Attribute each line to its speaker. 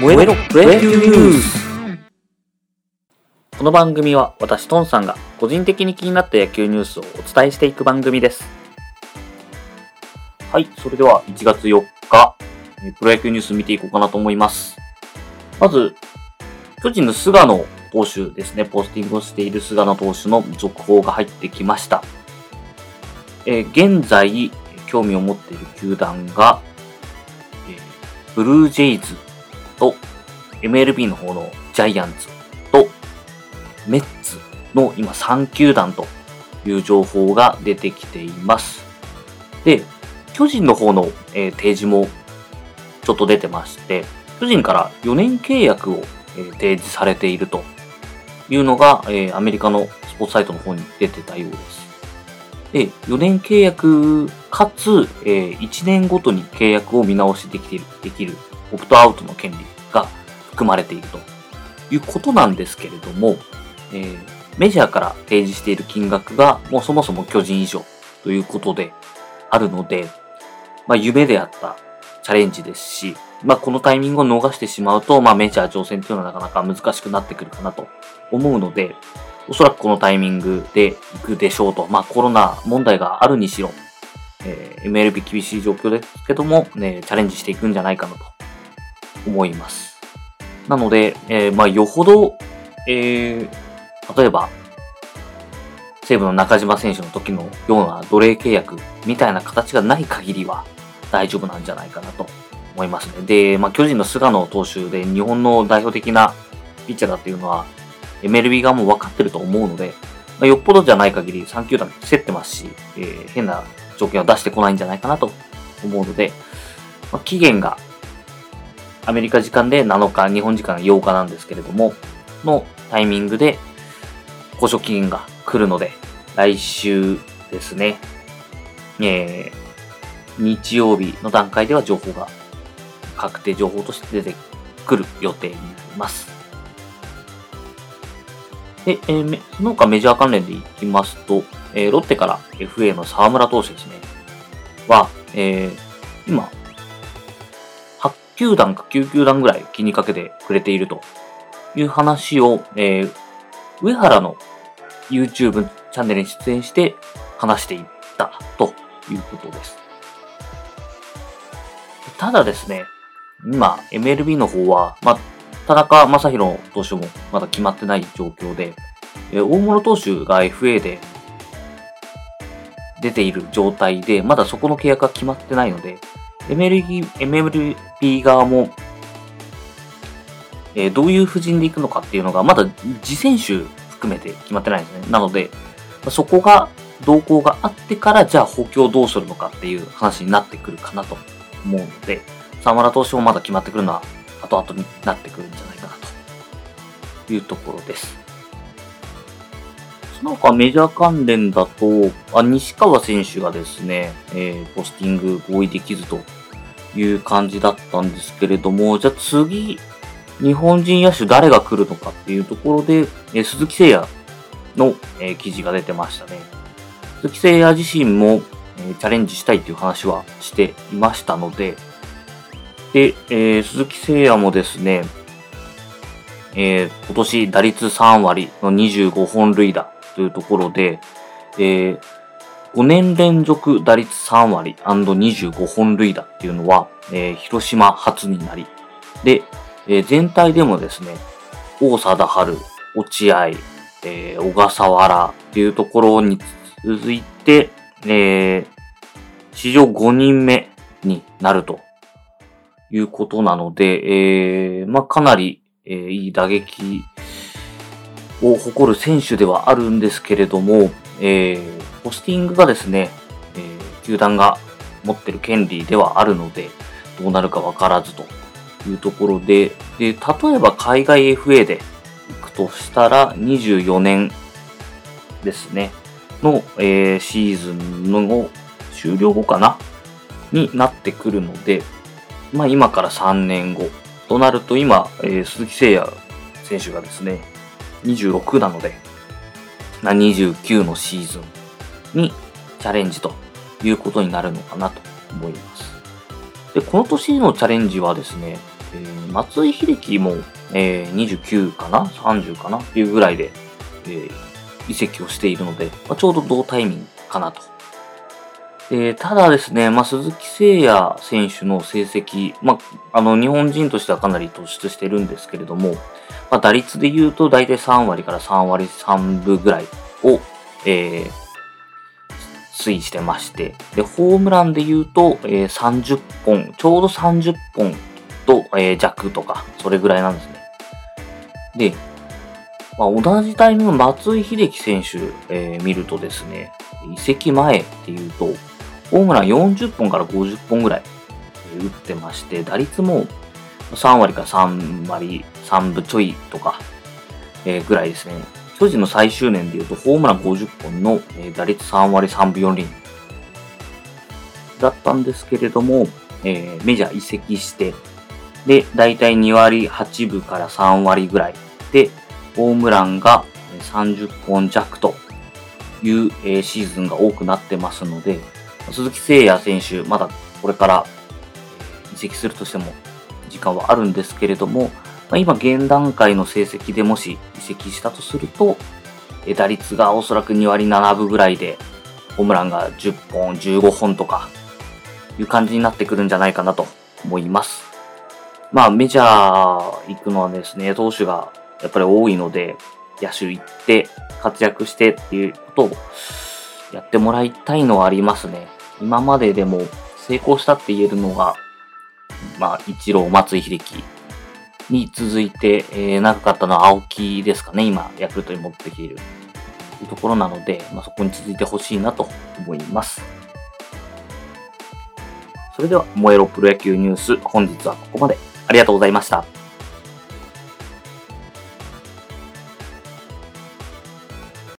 Speaker 1: 燃えろプロ野球ニュースこの番組は私トンさんが個人的に気になった野球ニュースをお伝えしていく番組です。はいそれでは1月4日えープロ野球ニュース見ていこうかなと思います。まず巨人の菅野投手ですね。ポスティングをしている菅野投手の続報が入ってきました。えー現在興味を持っている球団が、えーブルージェイズと MLB の方のジャイアンツとメッツの今3球団という情報が出てきています。で、巨人の方の、えー提示もちょっと出てまして、巨人から4年契約を、えー提示されているというのが、えーアメリカのスポーツサイトの方に出てたようです。で、4年契約かつ、えー1年ごとに契約を見直しできている、できるオプトアウトの権利が含まれているということなんですけれども、えーメジャーから提示している金額がもうそもそも巨人以上ということであるので、まあ夢であったチャレンジですし、まあこのタイミングを逃してしまうと、まあメジャー挑戦っていうのはなかなか難しくなってくるかなと思うので、おそらくこのタイミングで行くでしょうと。まあコロナ問題があるにしろ、えー MLB 厳しい状況ですけども、ね、チャレンジしていくんじゃないかなと思います。なので、えーまあよほど、えー例えば、西武の中島選手の時のような奴隷契約みたいな形がない限りは大丈夫なんじゃないかなと思いますね。で、まあ巨人の菅野投手で日本の代表的なピッチャーだっていうのは MLB 側も分かってると思うので、まあ、よっぽどじゃない限り3球団競ってますし、えー変な条件を出してこないんじゃないかなと思うので、まあ、期限がアメリカ時間で7日、日本時間8日なんですけれども、のタイミングで交渉期限が来るので、来週ですね、えー日曜日の段階では情報が確定情報として出てくる予定になります。で、えーその他メジャー関連でいきますと、えーロッテから FA の沢村投手ですね、は、えー今、球団か9球団ぐらい気にかけてくれているという話を、えー上原の YouTube チャンネルに出演して話していったということです。ただですね、今、MLB の方は、まあ、田中将大投手もまだ決まってない状況で、えー大室投手が FA で出ている状態で、まだそこの契約が決まってないので、MLB, MLB 側も、えーどういう布陣で行くのかっていうのが、まだ次選手含めて決まってないんですね。なので、そこが、動向があってから、じゃあ補強どうするのかっていう話になってくるかなと思うので、沢村投手もまだ決まってくるのは、後々になってくるんじゃないかなというところです。その他メジャー関連だと、あ西川選手がですね、えーポスティング合意できずという感じだったんですけれども、じゃあ次、日本人野手誰が来るのかっていうところで、え鈴木誠也の、え記事が出てましたね。鈴木誠也自身も、えチャレンジしたいっていう話はしていましたので、で、えー鈴木誠也もですね、えー今年打率3割の25本塁打というところで、え5年連続打率3割 &25 本塁打っていうのは、えー広島初になり、で、えー全体でもですね、王貞治、落合、えー小笠原っていうところに続いて、えー史上5人目になるということなので、えーまあ、かなり、えーいい打撃を誇る選手ではあるんですけれども、えーポスティングがですね、えー球団が持ってる権利ではあるので、どうなるかわからずというところで、で、例えば海外 FA で行くとしたら24年ですね、の、えーシーズンの終了後かなになってくるので、まあ今から3年後となると今、えー鈴木誠也選手がですね、26なので、29のシーズンにチャレンジということになるのかなと思います。で、この年のチャレンジはですね、えー、松井秀喜も、えー、29かな ?30 かなっていうぐらいで、えー、移籍をしているので、まあ、ちょうど同タイミングかなと。えただですね、まあ、鈴木誠也選手の成績、まあ、あの、日本人としてはかなり突出してるんですけれども、まあ、打率で言うと大体3割から3割3分ぐらいを、えー、推移してまして、で、ホームランで言うと、えー、30本、ちょうど30本と、えー、弱とか、それぐらいなんですね。で、まあ、同じタイミング松井秀喜選手、えー、見るとですね、移籍前っていうと、ホームラン40本から50本ぐらい打ってまして、打率も3割から3割、3分ちょいとか、えー、ぐらいですね。巨人の最終年で言うと、ホームラン50本の、え、打率3割3分4厘だったんですけれども、えー、メジャー移籍して、で、だいたい2割8分から3割ぐらいで、ホームランが30本弱という、え、シーズンが多くなってますので、鈴木誠也選手、まだこれから移籍するとしても時間はあるんですけれども、まあ、今現段階の成績でもし移籍したとすると、打率がおそらく2割7分ぐらいで、ホームランが10本、15本とか、いう感じになってくるんじゃないかなと思います。まあメジャー行くのはですね、投手がやっぱり多いので、野手行って活躍してっていうことをやってもらいたいのはありますね。今まででも成功したって言えるのが、まあ、一郎、松井秀喜に続いて、えー、長かったのは青木ですかね、今、ヤクルトに持ってきているというところなので、まあ、そこに続いてほしいなと思います。それでは、燃えろプロ野球ニュース、本日はここまで。ありがとうございました。